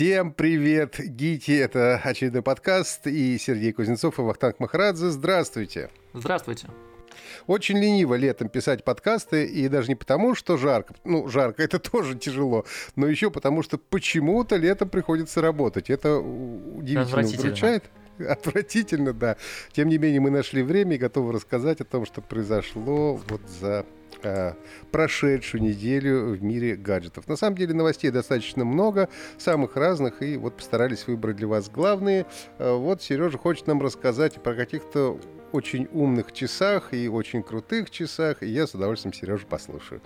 Всем привет, гики! Это очередной подкаст и Сергей Кузнецов и Вахтанг Махарадзе. Здравствуйте! Здравствуйте! Очень лениво летом писать подкасты, и даже не потому, что жарко, ну, жарко, это тоже тяжело, но еще потому, что почему-то летом приходится работать. Это удивительно удручает. Отвратительно, да. Тем не менее, мы нашли время и готовы рассказать о том, что произошло вот за прошедшую неделю в мире гаджетов. На самом деле новостей достаточно много, самых разных, и вот постарались выбрать для вас главные. Э, вот Сережа хочет нам рассказать про каких-то очень умных часах и очень крутых часах, и я с удовольствием Сережу послушаю.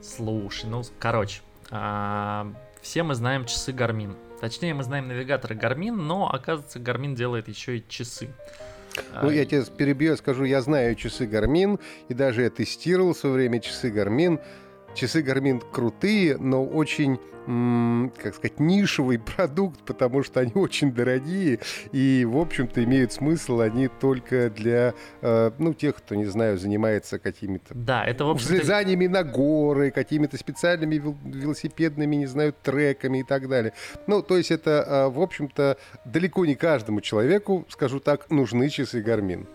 Слушай, ну, короче, а, все мы знаем часы Garmin. Точнее, мы знаем навигаторы Garmin, но, оказывается, Garmin делает еще и часы. Ну, я тебя перебью, скажу, я знаю часы Garmin, и даже я тестировал в свое время часы Garmin. Часы Garmin крутые, но очень, как сказать, нишевый продукт, потому что они очень дорогие и, в общем-то, имеют смысл они только для, э, ну, тех, кто, не знаю, занимается какими-то да, это, в общем взлезаниями на горы, какими-то специальными велосипедными, не знаю, треками и так далее. Ну, то есть это, э, в общем-то, далеко не каждому человеку, скажу так, нужны часы Garmin.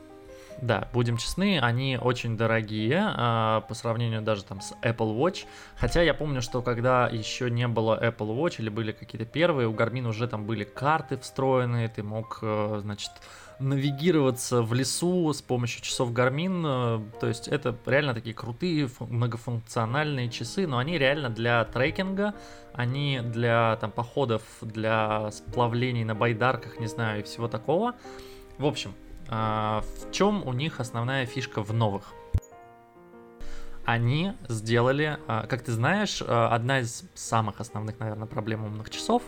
Да, будем честны, они очень дорогие э, по сравнению даже там с Apple Watch. Хотя я помню, что когда еще не было Apple Watch или были какие-то первые, у Garmin уже там были карты встроенные, ты мог, э, значит, навигироваться в лесу с помощью часов Garmin. Э, то есть это реально такие крутые многофункциональные часы, но они реально для трекинга, они для там походов, для сплавлений на байдарках, не знаю, и всего такого. В общем, а, в чем у них основная фишка в новых? Они сделали, а, как ты знаешь, а, одна из самых основных, наверное, проблем умных часов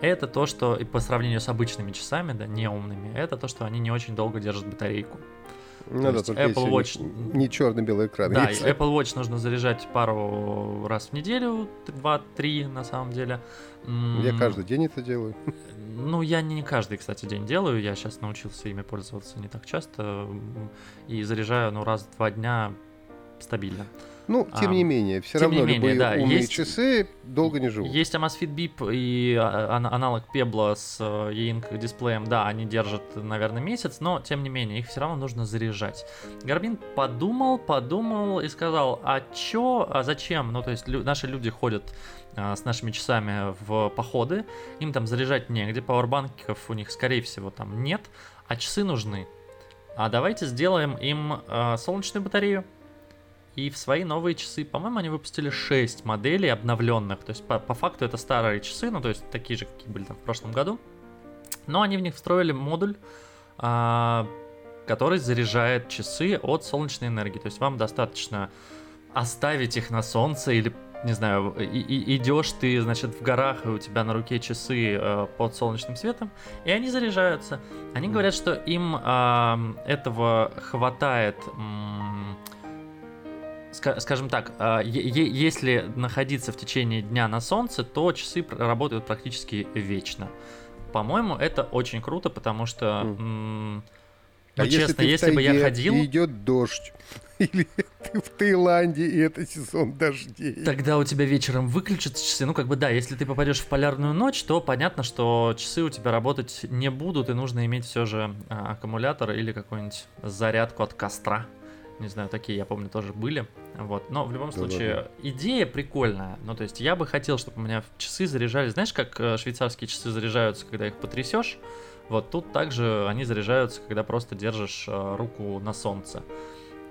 это то, что и по сравнению с обычными часами, да, не умными, это то, что они не очень долго держат батарейку. Ну да, только Apple Watch не, не черно-белый экран. Да, есть. Apple Watch нужно заряжать пару раз в неделю, два-три на самом деле. Я каждый день это делаю. Ну, я не каждый, кстати, день делаю. Я сейчас научился ими пользоваться не так часто. И заряжаю, ну, раз в два дня стабильно. Ну, тем а, не менее, все равно менее, любые да, умные есть, часы долго не живут. Есть Amazfit Bip и а, аналог Pebble с э, e-ink дисплеем, да, они держат, наверное, месяц, но, тем не менее, их все равно нужно заряжать. Гарбин подумал, подумал и сказал, а чё, а зачем? Ну, то есть лю- наши люди ходят а, с нашими часами в походы, им там заряжать негде, пауэрбанков у них, скорее всего, там нет, а часы нужны. А давайте сделаем им э, солнечную батарею, и в свои новые часы, по-моему, они выпустили 6 моделей обновленных. То есть, по, по факту, это старые часы, ну, то есть, такие же, какие были там в прошлом году. Но они в них встроили модуль, а, который заряжает часы от солнечной энергии. То есть, вам достаточно оставить их на солнце или не знаю, и, и, идешь ты, значит, в горах, и у тебя на руке часы э, под солнечным светом, и они заряжаются. Они говорят, что им э, этого хватает скажем так, а, если находиться в течение дня на солнце, то часы работают практически вечно. По-моему, это очень круто, потому что, mm. ну, а честно, если, если бы я ходил... идет дождь, или ты в Таиланде, и это сезон дождей. Тогда у тебя вечером выключатся часы. Ну, как бы да, если ты попадешь в полярную ночь, то понятно, что часы у тебя работать не будут, и нужно иметь все же а, аккумулятор или какую-нибудь зарядку от костра. Не знаю, такие, я помню, тоже были. Вот. Но в любом случае, да, да, да. идея прикольная. Ну, то есть, я бы хотел, чтобы у меня часы заряжались. Знаешь, как э, швейцарские часы заряжаются, когда их потрясешь? Вот тут также они заряжаются, когда просто держишь э, руку на солнце.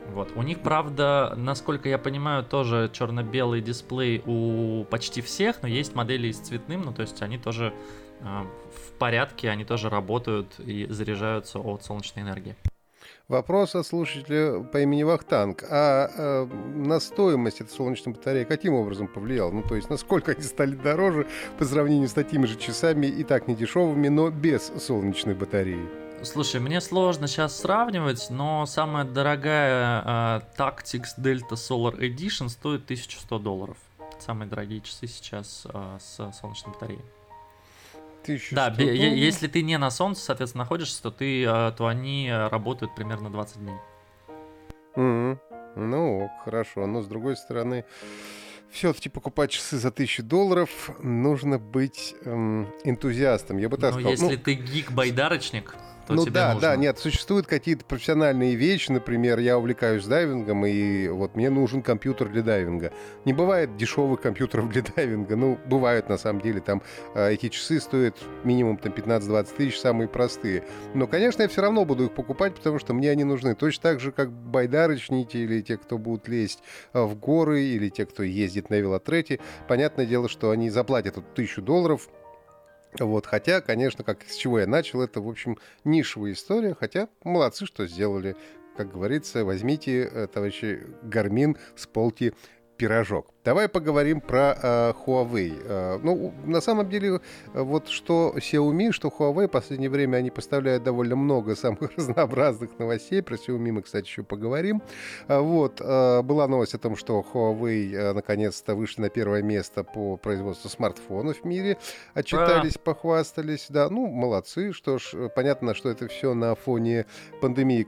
Вот. У них, правда, насколько я понимаю, тоже черно-белый дисплей у почти всех, но есть модели с цветным, ну то есть они тоже э, в порядке, они тоже работают и заряжаются от солнечной энергии. Вопрос от слушателя по имени Вахтанг. А э, на стоимость этой солнечной батареи каким образом повлиял? Ну, то есть, насколько они стали дороже по сравнению с такими же часами и так не дешевыми, но без солнечной батареи? Слушай, мне сложно сейчас сравнивать, но самая дорогая э, Tactics Delta Solar Edition стоит 1100 долларов. Самые дорогие часы сейчас э, с солнечной батареей тысяч. Да, бе- если ты не на солнце, соответственно, находишься, то, ты, э, то они работают примерно 20 дней. Mm-hmm. Ну, хорошо. Но с другой стороны, все-таки покупать часы за тысячу долларов, нужно быть эм, энтузиастом. Я бы так Но сказал. если ну, ты гик-байдарочник, то ну тебе да, нужно. да, нет, существуют какие-то профессиональные вещи, например, я увлекаюсь дайвингом, и вот мне нужен компьютер для дайвинга. Не бывает дешевых компьютеров для дайвинга, ну, бывают на самом деле, там э, эти часы стоят минимум там 15-20 тысяч, самые простые. Но, конечно, я все равно буду их покупать, потому что мне они нужны. Точно так же, как байдарочники или те, кто будут лезть э, в горы, или те, кто ездит на велотрете. Понятное дело, что они заплатят эту тысячу долларов, вот, хотя, конечно, как с чего я начал, это, в общем, нишевая история, хотя молодцы, что сделали. Как говорится, возьмите, э, товарищи, гармин с полки пирожок. Давай поговорим про э, Huawei. Э, ну, на самом деле, э, вот что Xiaomi, что Huawei, в последнее время они поставляют довольно много самых разнообразных новостей. Про Xiaomi мы, кстати, еще поговорим. Э, вот, э, была новость о том, что Huawei э, наконец-то вышли на первое место по производству смартфонов в мире. Отчитались, а. похвастались. Да, ну, молодцы. Что ж, э, понятно, что это все на фоне пандемии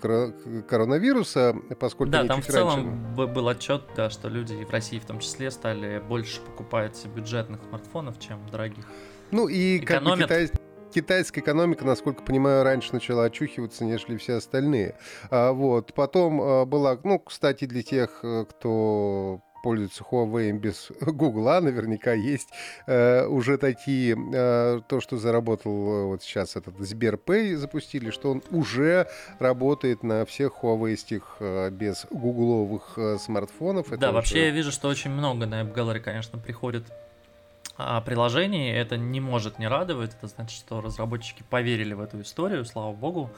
коронавируса, поскольку Да, там в целом раньше... был отчет, да, что люди в России в том числе стали больше покупать бюджетных смартфонов, чем дорогих. Ну и как бы китай китайская экономика, насколько понимаю, раньше начала очухиваться, нежели все остальные. А, вот. Потом а, была, ну, кстати, для тех, э, кто пользуется Huawei без Гугла, наверняка есть э, уже такие, э, то, что заработал э, вот сейчас этот Сберпэй запустили, что он уже работает на всех Huawei э, без гугловых э, смартфонов. Это да, уже... вообще я вижу, что очень много на AppGallery, конечно, приходит а, приложений, это не может не радовать, это значит, что разработчики поверили в эту историю, слава богу,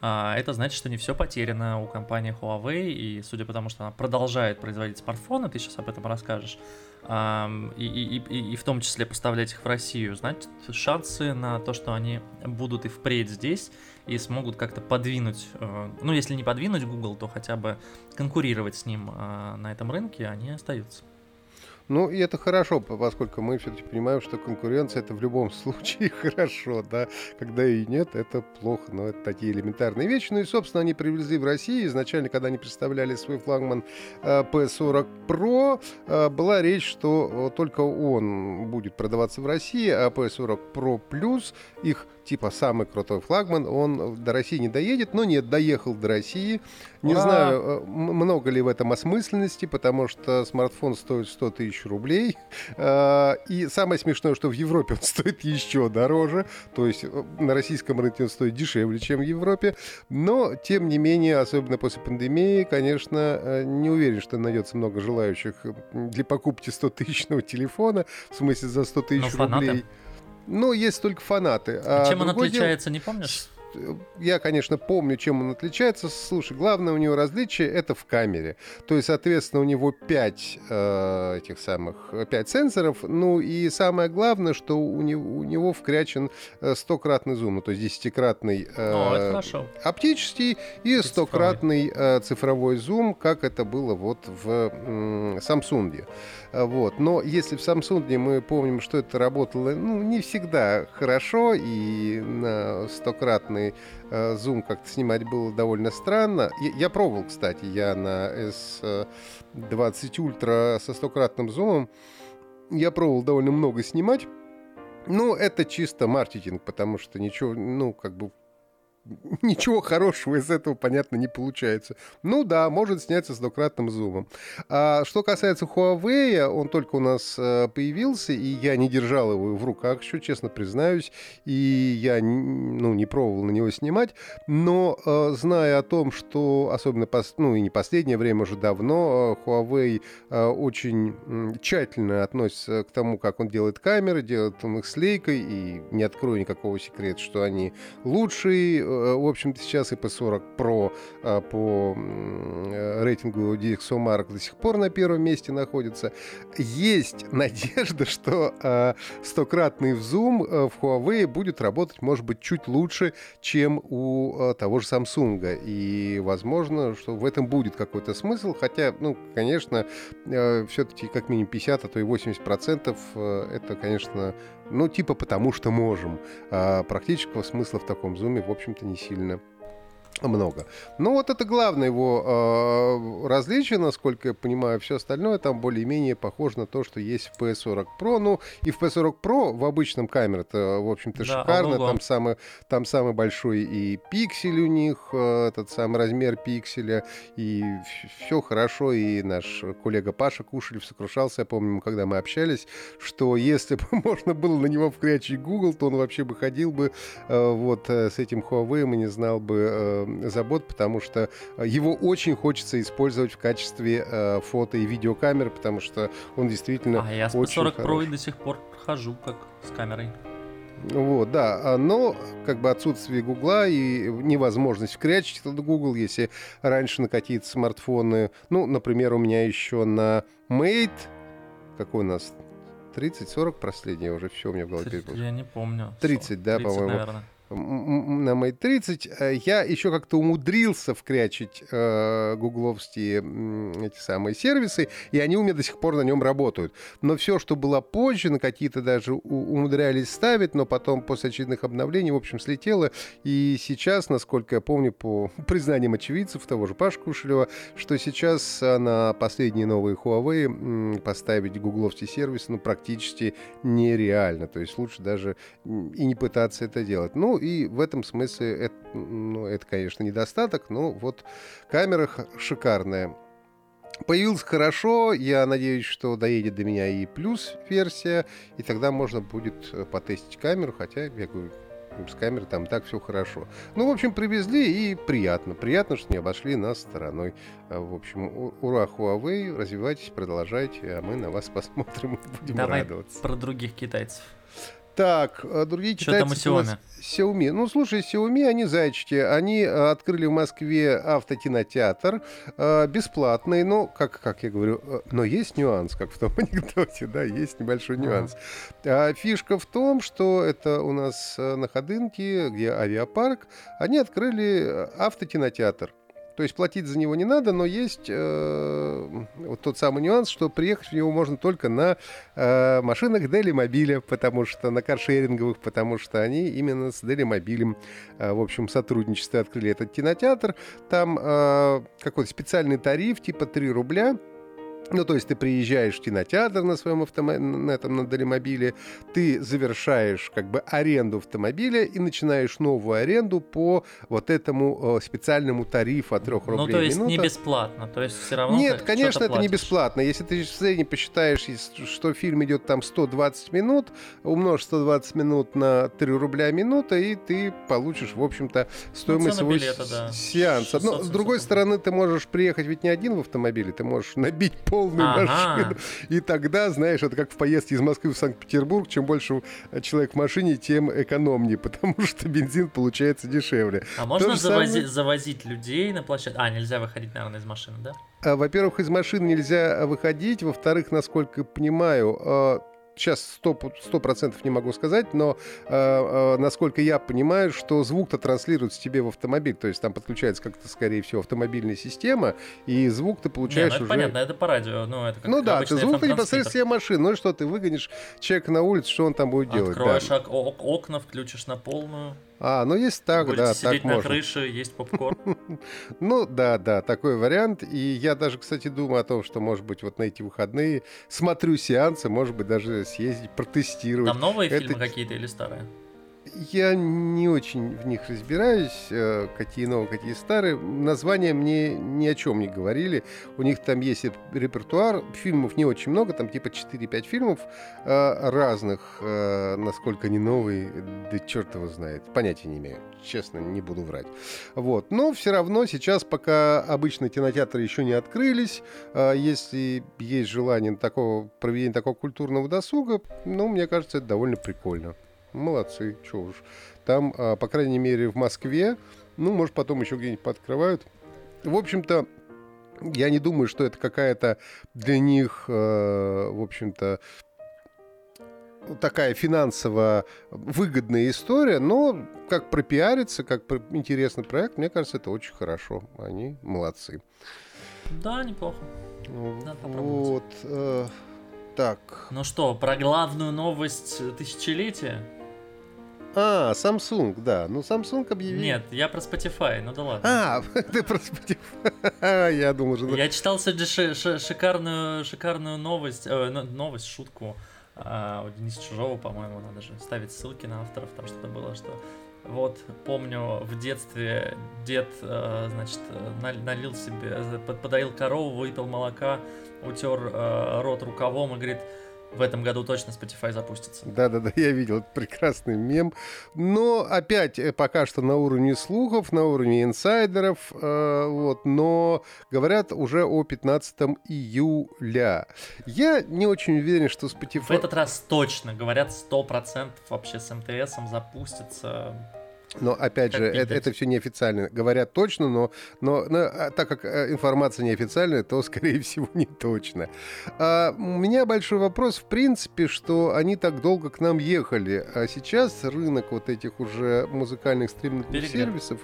это значит, что не все потеряно у компании Huawei, и судя по тому, что она продолжает производить смартфоны, ты сейчас об этом расскажешь, и, и, и, и в том числе поставлять их в Россию, значит, шансы на то, что они будут и впредь здесь и смогут как-то подвинуть, э, ну, если не подвинуть Google, то хотя бы конкурировать с ним э, на этом рынке, они остаются. Ну, и это хорошо, поскольку мы все-таки понимаем, что конкуренция это в любом случае хорошо, да. Когда и нет, это плохо, но это такие элементарные вещи. Ну и, собственно, они привезли в Россию. Изначально, когда они представляли свой флагман P40 э, Pro, э, была речь, что только он будет продаваться в России, а P40 Pro Plus, их типа самый крутой флагман, он до России не доедет, но нет, доехал до России. Не Ура! знаю, э, много ли в этом осмысленности, потому что смартфон стоит 100 тысяч рублей. Э, и самое смешное, что в Европе он стоит еще дороже. То есть э, на российском рынке он стоит дешевле, чем в Европе. Но, тем не менее, особенно после пандемии, конечно, не уверен, что найдется много желающих для покупки 100-тысячного телефона. В смысле, за 100 тысяч рублей. Ну, есть только фанаты. А чем он отличается, дело... не помнишь? я, конечно, помню, чем он отличается. Слушай, главное у него различие это в камере. То есть, соответственно, у него 5 э, этих самых 5 сенсоров. Ну и самое главное, что у него, у него вкрячен э, стократный зум, ну, то есть десятикратный э, оптический и стократный э, цифровой зум, как это было вот в э, Samsung. Вот. Но если в Samsung мы помним, что это работало ну, не всегда хорошо, и на стократный э, зум как-то снимать было довольно странно. Я, я пробовал, кстати, я на S20 Ultra со стократным зумом. Я пробовал довольно много снимать. Ну, это чисто маркетинг, потому что ничего, ну, как бы ничего хорошего из этого, понятно, не получается. Ну да, может сняться с двукратным зумом. А что касается Huawei, он только у нас э, появился, и я не держал его в руках, еще честно признаюсь, и я ну, не пробовал на него снимать, но э, зная о том, что, особенно, ну и не последнее время, уже давно, э, Huawei очень тщательно относится к тому, как он делает камеры, делает он их с лейкой, и не открою никакого секрета, что они лучшие, в общем-то, сейчас и P40 Pro э, по э, рейтингу DxOMark до сих пор на первом месте находится. Есть надежда, что стократный зум в Huawei будет работать, может быть, чуть лучше, чем у того же Samsung. И, возможно, что в этом будет какой-то смысл. Хотя, ну, конечно, все-таки как минимум 50, а то и 80 процентов это, конечно, ну, типа потому что можем. А практического смысла в таком зуме, в общем-то, не сильно. Много. Ну вот это главное его э, различие, насколько я понимаю. Все остальное там более-менее похоже на то, что есть в PS40 Pro. Ну и в PS40 Pro в обычном камере это, в общем-то, да, шикарно. Там самый, там самый большой и пиксель у них, э, этот самый размер пикселя. И все хорошо. И наш коллега Паша Кушелев сокрушался, я помню, когда мы общались, что если бы можно было на него вкрячить Google, то он вообще бы ходил бы э, вот э, с этим Huawei и не знал бы э, забот, потому что э, его очень хочется использовать в качестве э, фото и видеокамеры, потому что он действительно А я с P40 Pro до сих пор хожу как с камерой. Вот, да, а, но как бы отсутствие Гугла и невозможность вкрячить этот Google, если раньше на какие-то смартфоны, ну, например, у меня еще на Mate, какой у нас 30-40 последний уже все у меня в голове. Я не помню. 30, да, по-моему на Mate 30 э, я еще как-то умудрился вкрячить э, гугловские эти самые сервисы, и они у меня до сих пор на нем работают. Но все, что было позже, на какие-то даже умудрялись ставить, но потом после очередных обновлений, в общем, слетело. И сейчас, насколько я помню, по признаниям очевидцев, того же Паши Кушелева, что сейчас на последние новые Huawei поставить гугловский сервис ну, практически нереально. То есть лучше даже и не пытаться это делать. Ну, и в этом смысле это, ну, это, конечно, недостаток, но вот камера шикарная. Появился хорошо, я надеюсь, что доедет до меня и плюс версия, и тогда можно будет э, потестить камеру, хотя, я говорю, с камерой там так все хорошо. Ну, в общем, привезли и приятно. Приятно, что не обошли нас стороной. А, в общем, ура, Huawei, развивайтесь, продолжайте, а мы на вас посмотрим и будем Давай радоваться. про других китайцев. Так, а другие Что китайцы... Что там у Xiaomi? Xiaomi. Ну, слушай, Xiaomi, они зайчики. Они э, открыли в Москве автокинотеатр э, бесплатный. Ну, как, как я говорю, э, но есть нюанс, как в том анекдоте, да, есть небольшой нюанс. А фишка в том, что это у нас на Ходынке, где авиапарк, они открыли автокинотеатр. То есть платить за него не надо, но есть э, вот тот самый нюанс, что приехать в него можно только на э, машинах Делимобиля, потому что на каршеринговых, потому что они именно с Делимобилем, э, в общем, сотрудничестве открыли этот кинотеатр. Там э, какой-то специальный тариф, типа 3 рубля, ну, то есть ты приезжаешь в кинотеатр на своем автомобиле, на этом, на Долимобиле, ты завершаешь как бы аренду автомобиля и начинаешь новую аренду по вот этому э, специальному тарифу от 3 рублей Ну, то есть минута. не бесплатно, то есть все равно Нет, конечно, это платишь. не бесплатно. Если ты в среднем посчитаешь, что фильм идет там 120 минут, умножь 120 минут на 3 рубля минута, и ты получишь, в общем-то, стоимость ну, билета, да. сеанса. Но, с другой стороны, ты можешь приехать ведь не один в автомобиле, ты можешь набить по полную ага. машину. И тогда, знаешь, это как в поездке из Москвы в Санкт-Петербург. Чем больше человек в машине, тем экономнее, потому что бензин получается дешевле. А можно завози- самое... завозить людей на площадку? А, нельзя выходить, наверное, из машины, да? А, во-первых, из машины нельзя выходить. Во-вторых, насколько понимаю, а, сейчас сто процентов не могу сказать, но э, э, насколько я понимаю, что звук-то транслируется тебе в автомобиль, то есть там подключается как-то, скорее всего, автомобильная система, и звук ты получаешь не, ну, это уже... понятно, это по радио, ну это как Ну да, ты звук непосредственно машины, ну и что, ты выгонишь человека на улицу, что он там будет делать? Откроешь да. окна, включишь на полную. А, ну есть так, Будете да, сидеть так на можно. крыше, есть попкорн. ну, да, да, такой вариант. И я даже, кстати, думаю о том, что, может быть, вот на эти выходные смотрю сеансы, может быть, даже съездить, протестировать. Там новые фильмы какие-то или старые? Я не очень в них разбираюсь, э, какие новые, какие старые. Названия мне ни о чем не говорили. У них там есть репертуар. Фильмов не очень много, там типа 4-5 фильмов э, разных. Э, насколько они новые, да черт его знает. Понятия не имею. Честно, не буду врать. Вот. Но все равно сейчас, пока обычно кинотеатры еще не открылись, если есть желание такого проведения такого культурного досуга, ну, мне кажется, это довольно прикольно молодцы, что уж. Там, а, по крайней мере, в Москве, ну, может, потом еще где-нибудь подкрывают. В общем-то, я не думаю, что это какая-то для них, э, в общем-то, такая финансово выгодная история, но как пропиариться, как интересный проект, мне кажется, это очень хорошо. Они молодцы. Да, неплохо. Надо вот. Э, так. Ну что, про главную новость тысячелетия? А, Samsung, да. Ну, Samsung объявил. Нет, я про Spotify, ну да ладно. А, ты про Spotify. Я думал, что... Я читал сегодня шикарную, шикарную новость, э, новость, шутку у Дениса Чужого, по-моему, надо же ставить ссылки на авторов, там что-то было, что вот, помню, в детстве дед, э, значит, налил себе, подоил корову, выпил молока, утер э, рот рукавом и говорит, в этом году точно Spotify запустится. Да-да-да, я видел прекрасный мем. Но опять э, пока что на уровне слухов, на уровне инсайдеров, э, вот, но говорят уже о 15 июля. Я не очень уверен, что Spotify... В этот раз точно, говорят, 100% вообще с МТСом запустится. Но опять как же, это, это все неофициально. Говорят точно, но, но, но а, так как э, информация неофициальная, то, скорее всего, не точно. А, у меня большой вопрос, в принципе, что они так долго к нам ехали, а сейчас рынок вот этих уже музыкальных стриминговых Перегрет. сервисов,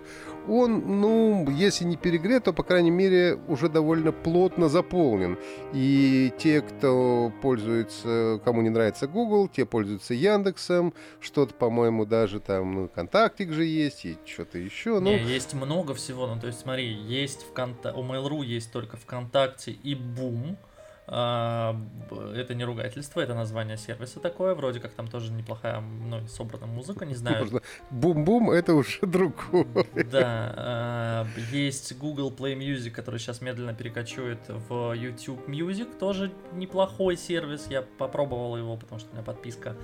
он, ну, если не перегрет, то, по крайней мере, уже довольно плотно заполнен. И те, кто пользуется, кому не нравится Google, те пользуются Яндексом, что-то, по-моему, даже там, ну, Контактик же есть, и что-то еще. Ну, не, есть много всего, ну, то есть, смотри, есть ВКонтакте, у Mail.ru есть только ВКонтакте и а, это не ругательство, это название сервиса такое, вроде как там тоже неплохая, ну, собрана музыка, не знаю. Бум-бум, это уже другое. Да, а, есть Google Play Music, который сейчас медленно перекочует в YouTube Music, тоже неплохой сервис, я попробовал его, потому что у меня подписка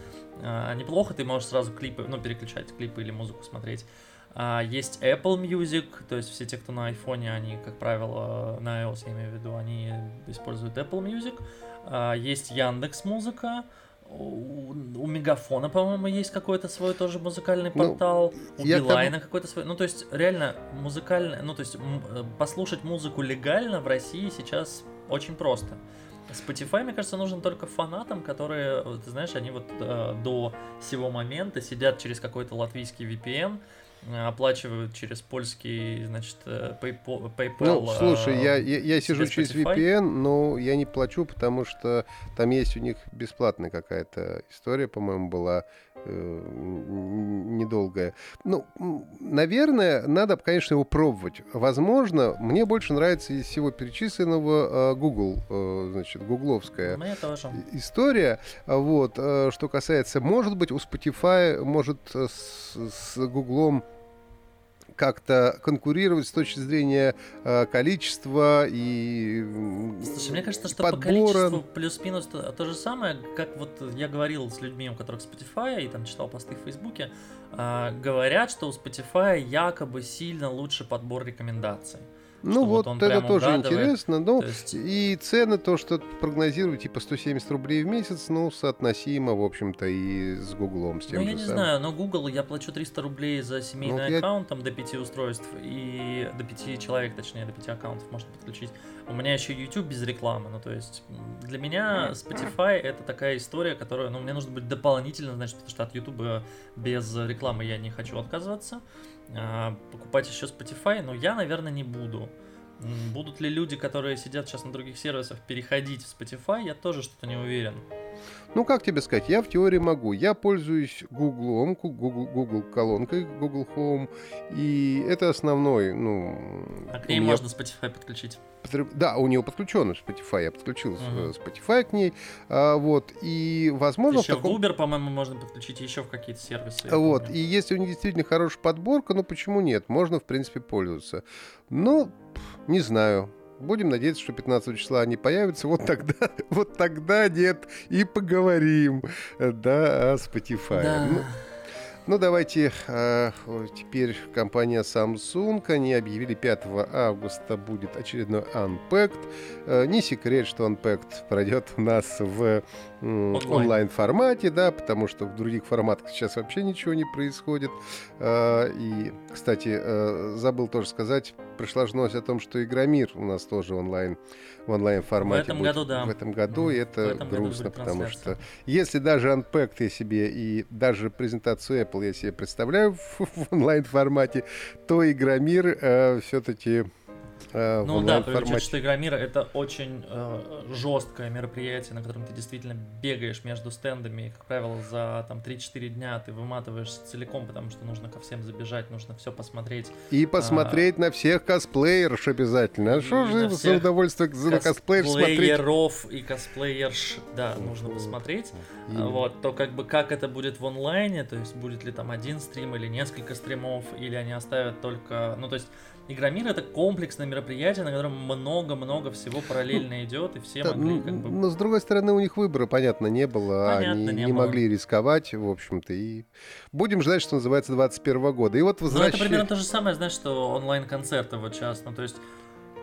а, неплохо, ты можешь сразу клипы, ну, переключать клипы или музыку смотреть. А, есть Apple Music, то есть все те, кто на iPhone, они, как правило, на iOS, я имею в виду, они используют Apple Music. А, есть Яндекс Музыка. У, у Мегафона, по-моему, есть какой-то свой тоже музыкальный ну, портал. Ну, у Билайна там... какой-то свой. Ну, то есть, реально, музыкальный. Ну, то есть, э, послушать музыку легально в России сейчас очень просто. Spotify, мне кажется, нужен только фанатам, которые, ты знаешь, они вот э, до сего момента сидят через какой-то латвийский VPN, оплачивают через польский, значит, э, PayPal. Ну, слушай, я, я, я сижу через VPN, но я не плачу, потому что там есть у них бесплатная какая-то история, по-моему, была э, недолгая. Ну, наверное, надо, конечно, его пробовать. Возможно, мне больше нравится из всего перечисленного э, Google, э, значит, гугловская мне тоже. история. Вот, э, что касается, может быть, у Spotify, может, с, с Гуглом как-то конкурировать с точки зрения э, количества и Слушай, мне кажется, что подбора. по количеству плюс-минус то, то же самое, как вот я говорил с людьми, у которых Spotify, и там читал посты в Фейсбуке, э, говорят, что у Spotify якобы сильно лучше подбор рекомендаций. Ну вот, вот это тоже интересно. Ну, есть... и цены, то, что прогнозируют, типа 170 рублей в месяц, ну, соотносимо, в общем-то, и с Гуглом. С тем ну, я не самым. знаю, но Google я плачу 300 рублей за семейный ну, аккаунт, я... там, до 5 устройств, и до 5 человек, точнее, до 5 аккаунтов можно подключить. У меня еще YouTube без рекламы, ну, то есть, для меня Spotify это такая история, которая, ну, мне нужно быть дополнительно, значит, потому что от YouTube без рекламы я не хочу отказываться. А, покупать еще Spotify, но я, наверное, не буду. Будут ли люди, которые сидят сейчас на других сервисах, переходить в Spotify, я тоже что-то не уверен. Ну, как тебе сказать, я в теории могу. Я пользуюсь Google, Google, Google колонкой, Google Home, и это основной, ну... А к ней меня... можно Spotify подключить? Да, у нее подключен Spotify, я подключил uh-huh. Spotify к ней, а, вот, и возможно... Еще в, таком... в Uber, по-моему, можно подключить, еще в какие-то сервисы. Вот, помню. и если у них действительно хорошая подборка, ну почему нет, можно, в принципе, пользоваться. Ну, не знаю, Будем надеяться, что 15 числа они появятся. Вот тогда, вот тогда нет, и поговорим, да, о Spotify. Да. Ну, ну, давайте э, теперь компания Samsung. Они объявили 5 августа будет очередной Unpacked. Э, не секрет, что Unpacked пройдет у нас в онлайн-формате, да, потому что в других форматах сейчас вообще ничего не происходит. Э, и, кстати, э, забыл тоже сказать, пришла же новость о том, что Игромир у нас тоже онлайн в онлайн-формате. В этом будет году, да. В этом году, и это грустно, потому что если даже Unpacked я себе и даже презентацию Apple я себе представляю в, в онлайн-формате, то Игромир э, все-таки Э, ну да, привлечет, что Игра мира это очень э, жесткое мероприятие, на котором ты действительно бегаешь между стендами, и, как правило, за там 3-4 дня ты выматываешься целиком, потому что нужно ко всем забежать, нужно все посмотреть. И посмотреть а, на всех косплеерш обязательно. А что же за удовольствие за косплеерш смотреть? Косплееров и косплеерш, да, нужно посмотреть. И... Вот, то как бы как это будет в онлайне, то есть будет ли там один стрим или несколько стримов, или они оставят только, ну то есть Игромир это комплексное мероприятие, на котором много-много всего параллельно ну, идет, и все могли как бы... Но с другой стороны, у них выбора, понятно, не было. Понятно, они не, не было. могли рисковать, в общем-то. И будем ждать, что называется, 21 года. И вот возвращ... Ну, это примерно то же самое, знаешь, что онлайн-концерты вот сейчас. Ну, то есть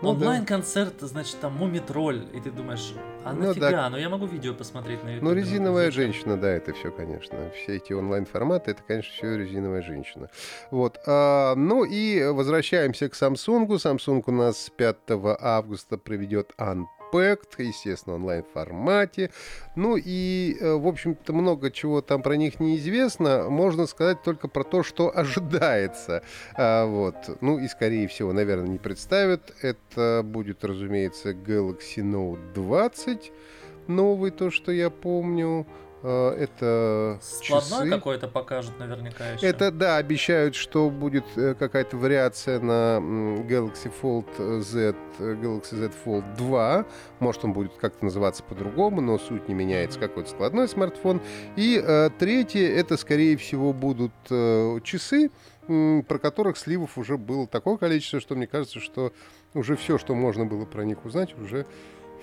ну, Онлайн-концерт, да. значит, там Мумитроль, и ты думаешь, а ну, нафига? Да. Ну я могу видео посмотреть на YouTube. Ну, резиновая женщина, да, это все, конечно. Все эти онлайн-форматы, это, конечно, все резиновая женщина. Вот. А, ну и возвращаемся к Samsung. Samsung у нас 5 августа проведет Unpacked Impact, естественно, онлайн-формате. Ну и, э, в общем-то, много чего там про них неизвестно. Можно сказать только про то, что ожидается. А, вот. Ну и, скорее всего, наверное, не представят. Это будет, разумеется, Galaxy Note 20 новый, то, что я помню. Э, это Складной какой-то покажут наверняка еще. Это, да, обещают, что будет э, какая-то вариация на Galaxy Fold Z, Galaxy Z Fold 2. Может, он будет как-то называться по-другому, но суть не меняется. Какой-то складной смартфон. И э, третье, это, скорее всего, будут э, часы, про которых сливов уже было такое количество, что мне кажется, что уже все, что можно было про них узнать, уже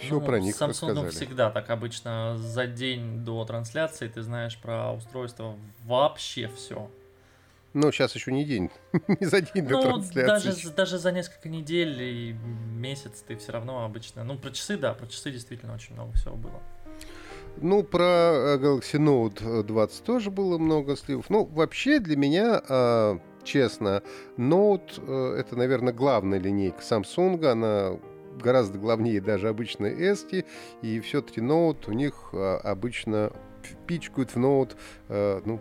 все ну, про них Samsung рассказали. всегда так обычно за день до трансляции ты знаешь про устройство вообще все. Но сейчас еще не день, не за день до ну, трансляции. Даже, даже за несколько недель и месяц ты все равно обычно... Ну, про часы, да, про часы действительно очень много всего было. Ну, про э, Galaxy Note 20 тоже было много сливов. Ну, вообще для меня, а, честно, Note э, это, наверное, главная линейка Samsung. Она гораздо главнее даже обычной Эсти, и все-таки ноут у них а, обычно пичкают в ноут, э, ну,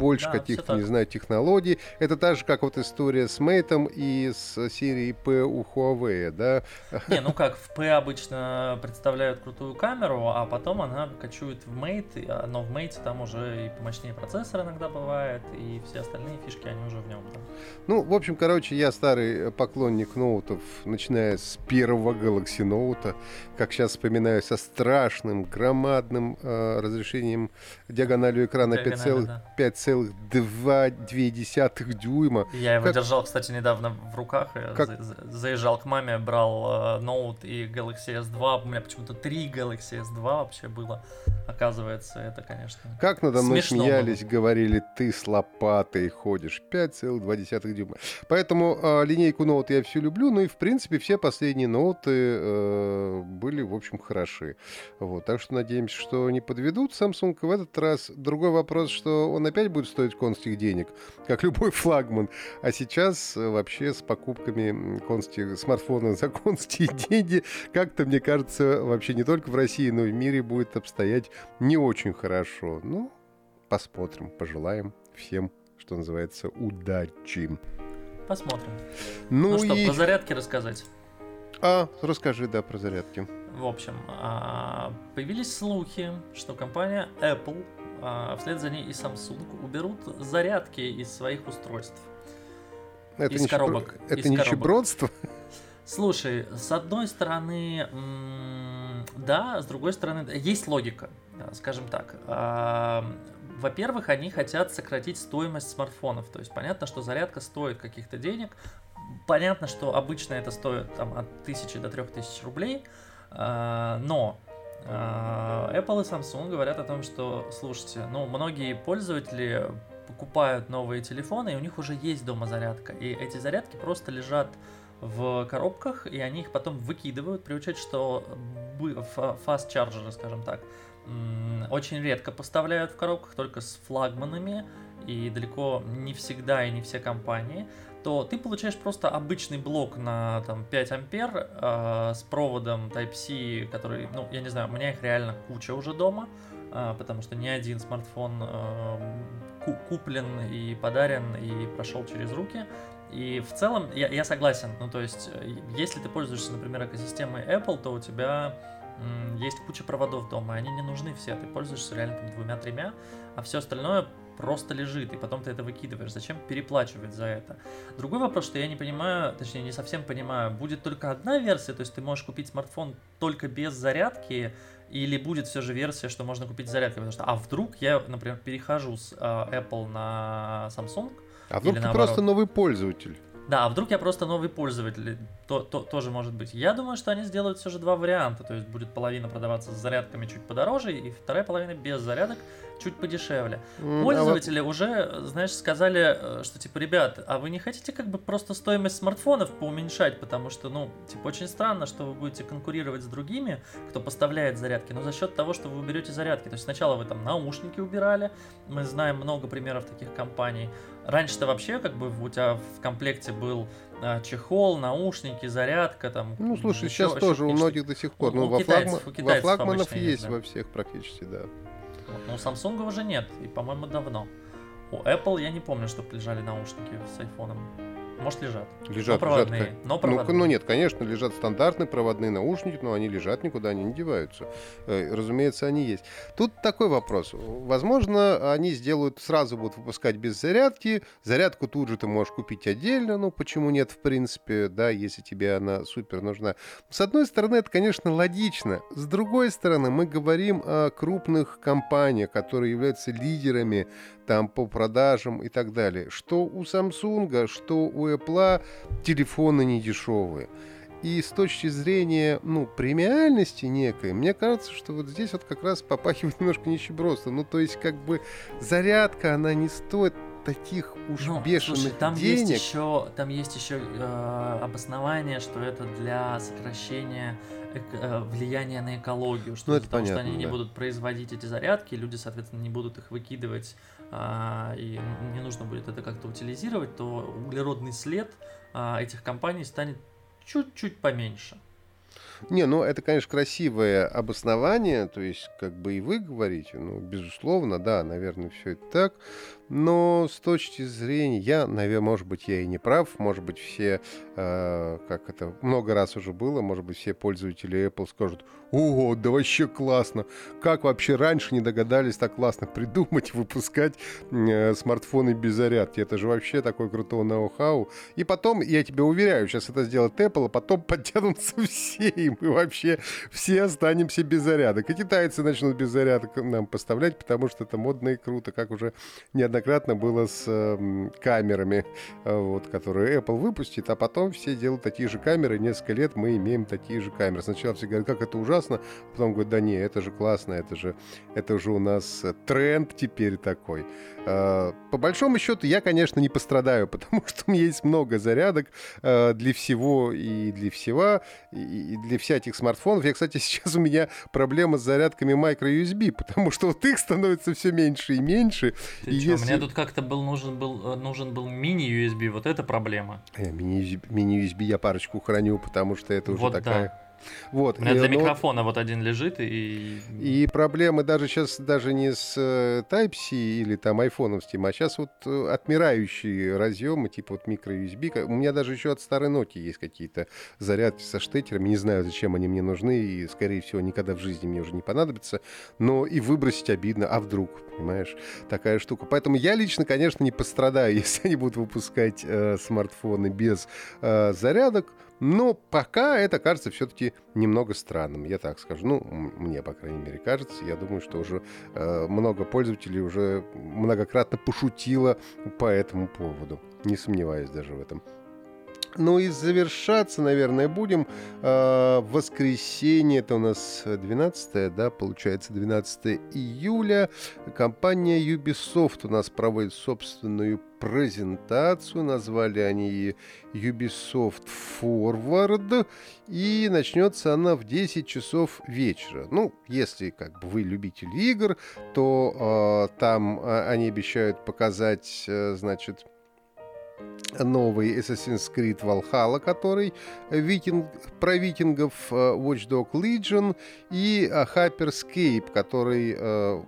больше да, каких-то, не знаю, технологий. Это та же, как вот история с Мейтом и с серией P у Huawei, да? Не, ну как, в P обычно представляют крутую камеру, а потом она кочует в Mate, а, но в Mate там уже и помощнее процессор иногда бывает, и все остальные фишки, они уже в нем. Да. Ну, в общем, короче, я старый поклонник ноутов, начиная с первого Galaxy Note, как сейчас вспоминаю, со страшным, громадным э, разрешением диагональю экрана 5,5 да. 5,2 дюйма. Я его как... держал, кстати, недавно в руках. Я как... заезжал к маме, брал э, ноут и Galaxy S2. У меня почему-то три Galaxy S2 вообще было. Оказывается, это, конечно, Как надо мной смеялись, было. говорили, ты с лопатой ходишь. 5,2 дюйма. Поэтому э, линейку ноут я всю люблю. Ну и, в принципе, все последние ноуты э, были, в общем, хороши. Вот. Так что надеемся, что не подведут Samsung в этот раз. Другой вопрос, что он опять будет стоить конских денег, как любой флагман. А сейчас э, вообще с покупками конских смартфона за конские деньги как-то, мне кажется, вообще не только в России, но и в мире будет обстоять не очень хорошо. Ну, посмотрим, пожелаем всем, что называется, удачи. Посмотрим. Ну, ну что, и... про зарядки рассказать? А, расскажи, да, про зарядки. В общем, а, появились слухи, что компания Apple а вслед за ней и Samsung уберут зарядки из своих устройств. Это из коробок. Это из нищебродство? Слушай, с одной стороны, да, с другой стороны, есть логика, скажем так. А, во-первых, они хотят сократить стоимость смартфонов. То есть понятно, что зарядка стоит каких-то денег. Понятно, что обычно это стоит там, от 1000 до 3000 рублей. А, но Apple и Samsung говорят о том, что, слушайте, ну, многие пользователи покупают новые телефоны, и у них уже есть дома зарядка. И эти зарядки просто лежат в коробках, и они их потом выкидывают, при учете, что fast charger, скажем так, очень редко поставляют в коробках, только с флагманами, и далеко не всегда и не все компании то ты получаешь просто обычный блок на там, 5 ампер э, с проводом Type-C, который, ну, я не знаю, у меня их реально куча уже дома, э, потому что ни один смартфон э, куплен и подарен и прошел через руки. И в целом я, я согласен. Ну, то есть, э, если ты пользуешься, например, экосистемой Apple, то у тебя есть куча проводов дома, они не нужны все. Ты пользуешься реально двумя-тремя, а все остальное просто лежит, и потом ты это выкидываешь. Зачем переплачивать за это? Другой вопрос, что я не понимаю, точнее не совсем понимаю, будет только одна версия, то есть ты можешь купить смартфон только без зарядки, или будет все же версия, что можно купить зарядку, потому что, а вдруг я, например, перехожу с э, Apple на Samsung, а вдруг ты наоборот. просто новый пользователь? Да, а вдруг я просто новый пользователь, то, то, тоже может быть. Я думаю, что они сделают все же два варианта, то есть будет половина продаваться с зарядками чуть подороже, и вторая половина без зарядок чуть подешевле. Mm, Пользователи а вот... уже, знаешь, сказали, э, что типа, ребят, а вы не хотите как бы просто стоимость смартфонов поуменьшать, потому что, ну, типа, очень странно, что вы будете конкурировать с другими, кто поставляет зарядки, но за счет того, что вы уберете зарядки. То есть сначала вы там наушники убирали, мы знаем много примеров таких компаний. Раньше-то вообще как бы у тебя в комплекте был а, чехол, наушники, зарядка там. Ну, слушай, еще, сейчас тоже у многих до сих пор. У, ну, у во, китайцев, флагма... во флагманов есть да. во всех практически, да. Вот. Но у Samsung уже нет, и, по-моему, давно. У Apple я не помню, чтобы лежали наушники с айфоном. Может, лежат. Лежат, но проводные. Лежат, но проводные. Ну, ну нет, конечно, лежат стандартные проводные наушники, но они лежат, никуда они не деваются. Э, разумеется, они есть. Тут такой вопрос. Возможно, они сделают, сразу будут выпускать без зарядки. Зарядку тут же ты можешь купить отдельно. Ну, почему нет, в принципе, да, если тебе она супер нужна. С одной стороны, это, конечно, логично. С другой стороны, мы говорим о крупных компаниях, которые являются лидерами там по продажам и так далее. Что у Samsung, что у Apple телефоны не дешевые. И с точки зрения, ну, премиальности некой, мне кажется, что вот здесь вот как раз попахивает немножко нищебродство. Ну, то есть, как бы, зарядка, она не стоит таких уж ну, бешеных слушай, там денег. Есть еще, там есть еще э, обоснование, что это для сокращения э, влияния на экологию, что ну, потому понятно, что они да. не будут производить эти зарядки, люди, соответственно, не будут их выкидывать и не нужно будет это как-то утилизировать, то углеродный след а, этих компаний станет чуть-чуть поменьше. Не, ну это, конечно, красивое обоснование, то есть, как бы и вы говорите, ну, безусловно, да, наверное, все это так. Но с точки зрения, я, наверное, может быть, я и не прав, может быть, все, э, как это много раз уже было, может быть, все пользователи Apple скажут, о, да вообще классно, как вообще раньше не догадались так классно придумать, выпускать э, смартфоны без зарядки, это же вообще такой крутой ноу-хау. И потом, я тебе уверяю, сейчас это сделает Apple, а потом подтянутся все, и мы вообще все останемся без зарядок. И китайцы начнут без зарядок нам поставлять, потому что это модно и круто, как уже неоднократно неоднократно было с э, камерами, э, вот, которые Apple выпустит, а потом все делают такие же камеры, несколько лет мы имеем такие же камеры. Сначала все говорят, как это ужасно, потом говорят, да не, это же классно, это же, это же у нас тренд теперь такой. Э, по большому счету, я, конечно, не пострадаю, потому что у меня есть много зарядок э, для всего и для всего, и для всяких смартфонов. Я, кстати, сейчас у меня проблема с зарядками micro-USB, потому что вот их становится все меньше и меньше. Ты и чё, если... Мне тут как-то был нужен был, э, нужен был мини-USB, вот это проблема. Мини-USB я парочку храню, потому что это уже вот такая... Да вот. У меня и, для микрофона вот один лежит и... И проблемы даже сейчас даже не с э, Type-C или там iPhone с а сейчас вот э, отмирающие разъемы, типа вот микро-USB. У меня даже еще от старой Nokia есть какие-то зарядки со штекерами. Не знаю, зачем они мне нужны, и, скорее всего, никогда в жизни мне уже не понадобятся. Но и выбросить обидно, а вдруг, понимаешь, такая штука. Поэтому я лично, конечно, не пострадаю, если они будут выпускать э, смартфоны без э, зарядок. Но пока это кажется все-таки немного странным, я так скажу. Ну, мне, по крайней мере, кажется. Я думаю, что уже э, много пользователей уже многократно пошутило по этому поводу. Не сомневаюсь даже в этом. Ну и завершаться, наверное, будем. Э, воскресенье, это у нас 12, да, получается 12 июля. Компания Ubisoft у нас проводит собственную презентацию. Назвали они ее Ubisoft Forward. И начнется она в 10 часов вечера. Ну, если как бы вы любитель игр, то э, там э, они обещают показать, э, значит, новый Assassin's Creed Valhalla, который викинг, про викингов э, Watch Dog Legion и э, Hyperscape, который э,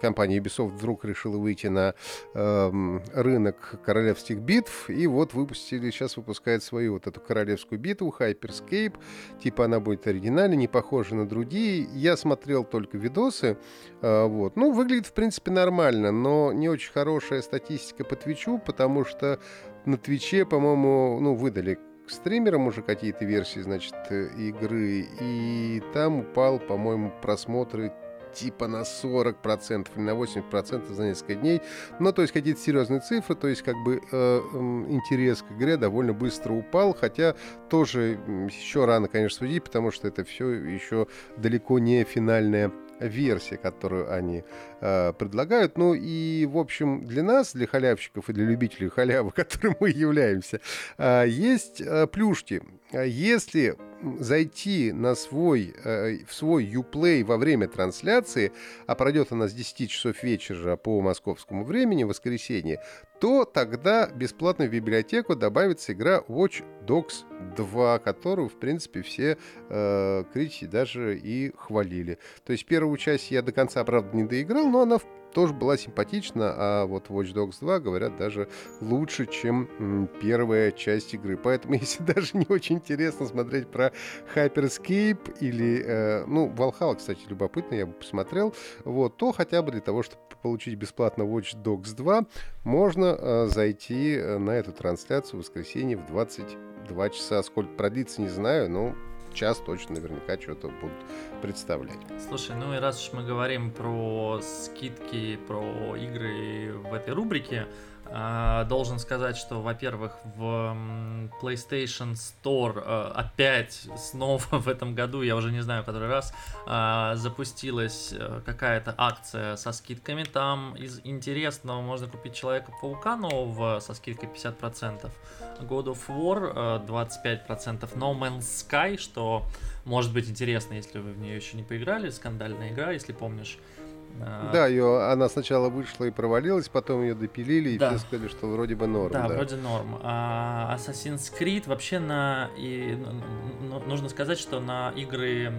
компания Ubisoft вдруг решила выйти на э, рынок королевских битв, и вот выпустили, сейчас выпускает свою вот эту королевскую битву, Hyperscape, типа она будет оригинальной, не похожа на другие. Я смотрел только видосы, э, вот. Ну, выглядит, в принципе, нормально, но не очень хорошая статистика по Твичу, потому что на Твиче, по-моему, ну, выдали стримерам уже какие-то версии, значит, э, игры, и там упал, по-моему, просмотры типа на 40% или на 80% за несколько дней. Ну, то есть какие-то серьезные цифры, то есть как бы э, интерес к игре довольно быстро упал, хотя тоже еще рано, конечно, судить, потому что это все еще далеко не финальная версия, которую они э, предлагают. Ну и, в общем, для нас, для халявщиков и для любителей халявы, которым мы являемся, э, есть э, плюшки. Если зайти на свой, э, в свой Uplay во время трансляции, а пройдет она с 10 часов вечера по московскому времени, воскресенье, то тогда бесплатно в библиотеку добавится игра Watch Dogs 2, которую, в принципе, все э, критики даже и хвалили. То есть первую часть я до конца, правда, не доиграл, но она тоже была симпатична, а вот Watch Dogs 2, говорят, даже лучше, чем первая часть игры. Поэтому, если даже не очень интересно смотреть про Hyperscape или, э, ну, Valhalla, кстати, любопытно, я бы посмотрел, вот, то хотя бы для того, чтобы получить бесплатно Watch Dogs 2, можно э, зайти э, на эту трансляцию в воскресенье в 22 часа. Сколько продлится, не знаю, но час точно наверняка что-то будут представлять. Слушай, ну и раз уж мы говорим про скидки, про игры в этой рубрике, должен сказать, что, во-первых, в PlayStation Store а, опять снова в этом году, я уже не знаю, который раз, а, запустилась какая-то акция со скидками. Там из интересного можно купить Человека-паука нового со скидкой 50%, God of War 25%, No Man's Sky, что может быть интересно, если вы в нее еще не поиграли, скандальная игра, если помнишь. А, да, ее, она сначала вышла и провалилась, потом ее допилили, и да. все сказали, что вроде бы норм. Да, да. вроде норм. А Assassin's Creed вообще на... И, нужно сказать, что на игры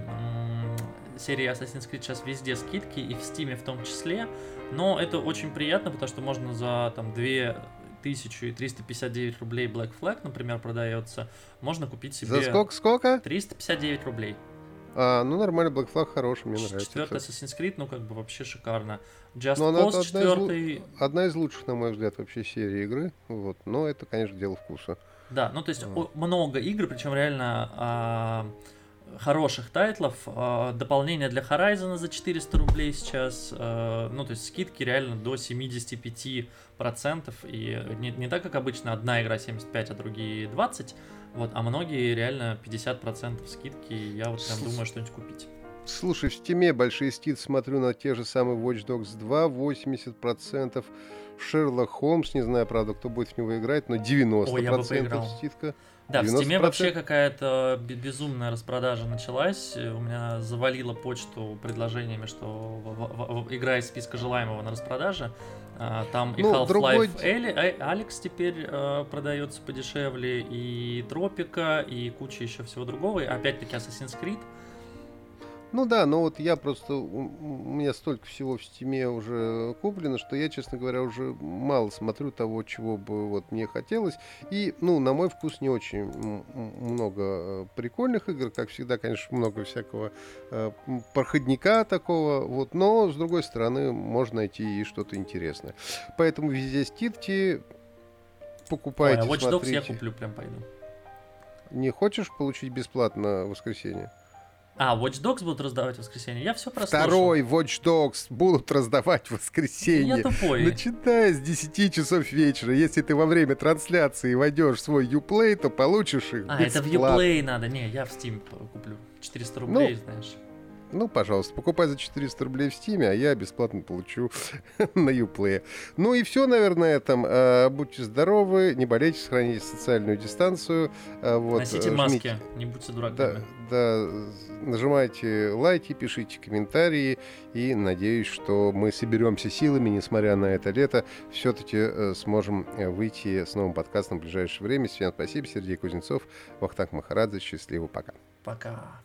серии Assassin's Creed сейчас везде скидки, и в Steam в том числе. Но это очень приятно, потому что можно за там 2359 рублей Black Flag, например, продается, можно купить себе... За сколько? Сколько? 359 рублей. А, ну нормально, Black Flag хороший, мне нравится. Четвертый Assassin's Creed, ну как бы вообще шикарно. Just но Cause она, четвертый... Одна из, одна из лучших, на мой взгляд, вообще серии игры. Вот. Но это, конечно, дело вкуса. Да, ну то есть вот. много игр, причем реально а, хороших тайтлов. А, дополнение для Horizon за 400 рублей сейчас. А, ну то есть скидки реально до 75%. И не, не так, как обычно, одна игра 75, а другие 20 вот, а многие реально 50% скидки, я вот прям думаю что-нибудь купить. Слушай, в стиме большие скидки смотрю на те же самые Watch Dogs 2, 80%. Шерлок Холмс, не знаю, правда, кто будет в него играть, но 90% Ой, я бы скидка. Да, 90%. в Стиме вообще какая-то безумная распродажа началась. У меня завалило почту предложениями, что игра из списка желаемого на распродаже. А, там и ну, Half-Life другой... Алекс теперь э, продается подешевле, и Тропика, и куча еще всего другого. И опять-таки Assassin's Creed. Ну да, но вот я просто, у меня столько всего в стиме уже куплено, что я, честно говоря, уже мало смотрю того, чего бы вот мне хотелось. И, ну, на мой вкус не очень много э, прикольных игр, как всегда, конечно, много всякого э, проходника такого, вот, но, с другой стороны, можно найти и что-то интересное. Поэтому везде скидки, покупайте, Ой, а Watch Dogs я куплю, прям пойду. Не хочешь получить бесплатно в воскресенье? А, Watch Dogs будут раздавать в воскресенье? Я все прослушал. Второй Watch Dogs будут раздавать в воскресенье. Я тупой. Начиная с 10 часов вечера. Если ты во время трансляции войдешь в свой Uplay, то получишь их А, бесплатно. это в Uplay надо. Не, я в Steam куплю. 400 рублей, ну, знаешь. Ну, пожалуйста, покупай за 400 рублей в Стиме, а я бесплатно получу на Uplay. Ну и все, наверное, на этом. А, будьте здоровы, не болейте, сохраните социальную дистанцию. А, вот, Носите жмите... маски, не будьте дураками. Да, да, нажимайте лайки, пишите комментарии. И надеюсь, что мы соберемся силами, несмотря на это лето, все-таки э, сможем э, выйти с новым подкастом в ближайшее время. Всем спасибо, Сергей Кузнецов, Вахтанг Махарадзе. Счастливо, пока. Пока.